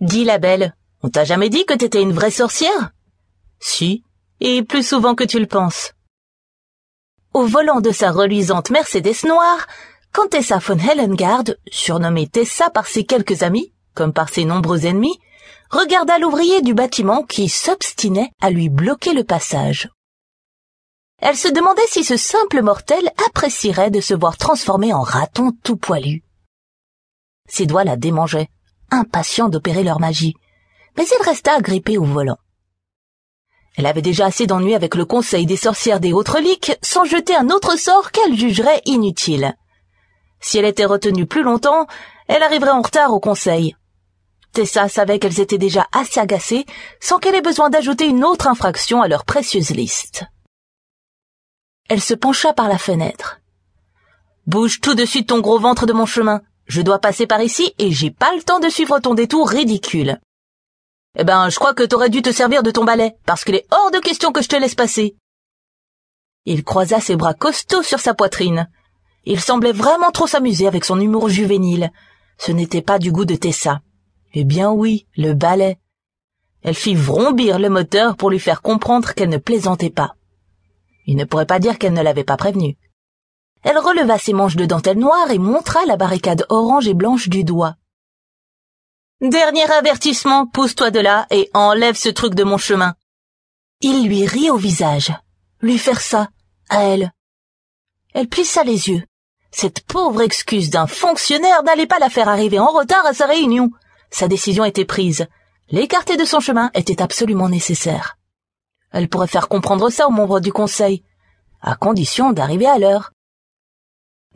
Dis la belle, on t'a jamais dit que t'étais une vraie sorcière? Si, et plus souvent que tu le penses. Au volant de sa reluisante Mercedes noire, quand Tessa von Hellengard, surnommée Tessa par ses quelques amis, comme par ses nombreux ennemis, regarda l'ouvrier du bâtiment qui s'obstinait à lui bloquer le passage. Elle se demandait si ce simple mortel apprécierait de se voir transformé en raton tout poilu. Ses doigts la démangeaient, impatients d'opérer leur magie, mais il resta agrippé au volant. Elle avait déjà assez d'ennuis avec le conseil des sorcières des autres liques sans jeter un autre sort qu'elle jugerait inutile. Si elle était retenue plus longtemps, elle arriverait en retard au conseil. Tessa savait qu'elles étaient déjà assez agacées sans qu'elle ait besoin d'ajouter une autre infraction à leur précieuse liste. Elle se pencha par la fenêtre. Bouge tout de suite ton gros ventre de mon chemin. Je dois passer par ici et j'ai pas le temps de suivre ton détour ridicule. Eh ben, je crois que t'aurais dû te servir de ton balai, parce qu'il est hors de question que je te laisse passer. Il croisa ses bras costauds sur sa poitrine. Il semblait vraiment trop s'amuser avec son humour juvénile. Ce n'était pas du goût de Tessa. Eh bien oui, le balai. Elle fit vrombir le moteur pour lui faire comprendre qu'elle ne plaisantait pas. Il ne pourrait pas dire qu'elle ne l'avait pas prévenu. Elle releva ses manches de dentelle noire et montra la barricade orange et blanche du doigt. Dernier avertissement, pousse-toi de là et enlève ce truc de mon chemin. Il lui rit au visage. Lui faire ça, à elle. Elle plissa les yeux. Cette pauvre excuse d'un fonctionnaire n'allait pas la faire arriver en retard à sa réunion. Sa décision était prise. L'écarter de son chemin était absolument nécessaire. Elle pourrait faire comprendre ça aux membres du conseil, à condition d'arriver à l'heure.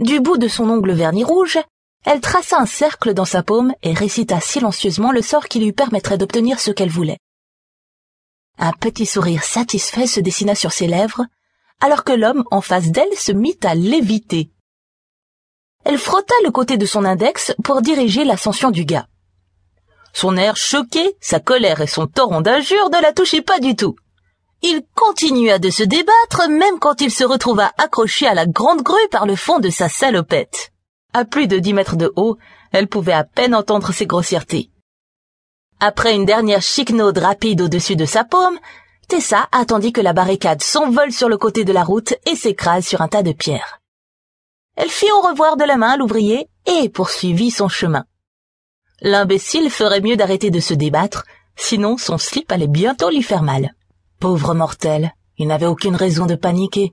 Du bout de son ongle vernis rouge, elle traça un cercle dans sa paume et récita silencieusement le sort qui lui permettrait d'obtenir ce qu'elle voulait. Un petit sourire satisfait se dessina sur ses lèvres, alors que l'homme en face d'elle se mit à léviter. Elle frotta le côté de son index pour diriger l'ascension du gars. Son air choqué, sa colère et son torrent d'injures ne la touchaient pas du tout. Il continua de se débattre même quand il se retrouva accroché à la grande grue par le fond de sa salopette. À plus de dix mètres de haut, elle pouvait à peine entendre ses grossièretés. Après une dernière chiquenaude rapide au-dessus de sa paume, Tessa attendit que la barricade s'envole sur le côté de la route et s'écrase sur un tas de pierres. Elle fit au revoir de la main l'ouvrier et poursuivit son chemin. L'imbécile ferait mieux d'arrêter de se débattre, sinon son slip allait bientôt lui faire mal. Pauvre mortel, il n'avait aucune raison de paniquer.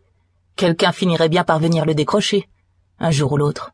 Quelqu'un finirait bien par venir le décrocher, un jour ou l'autre.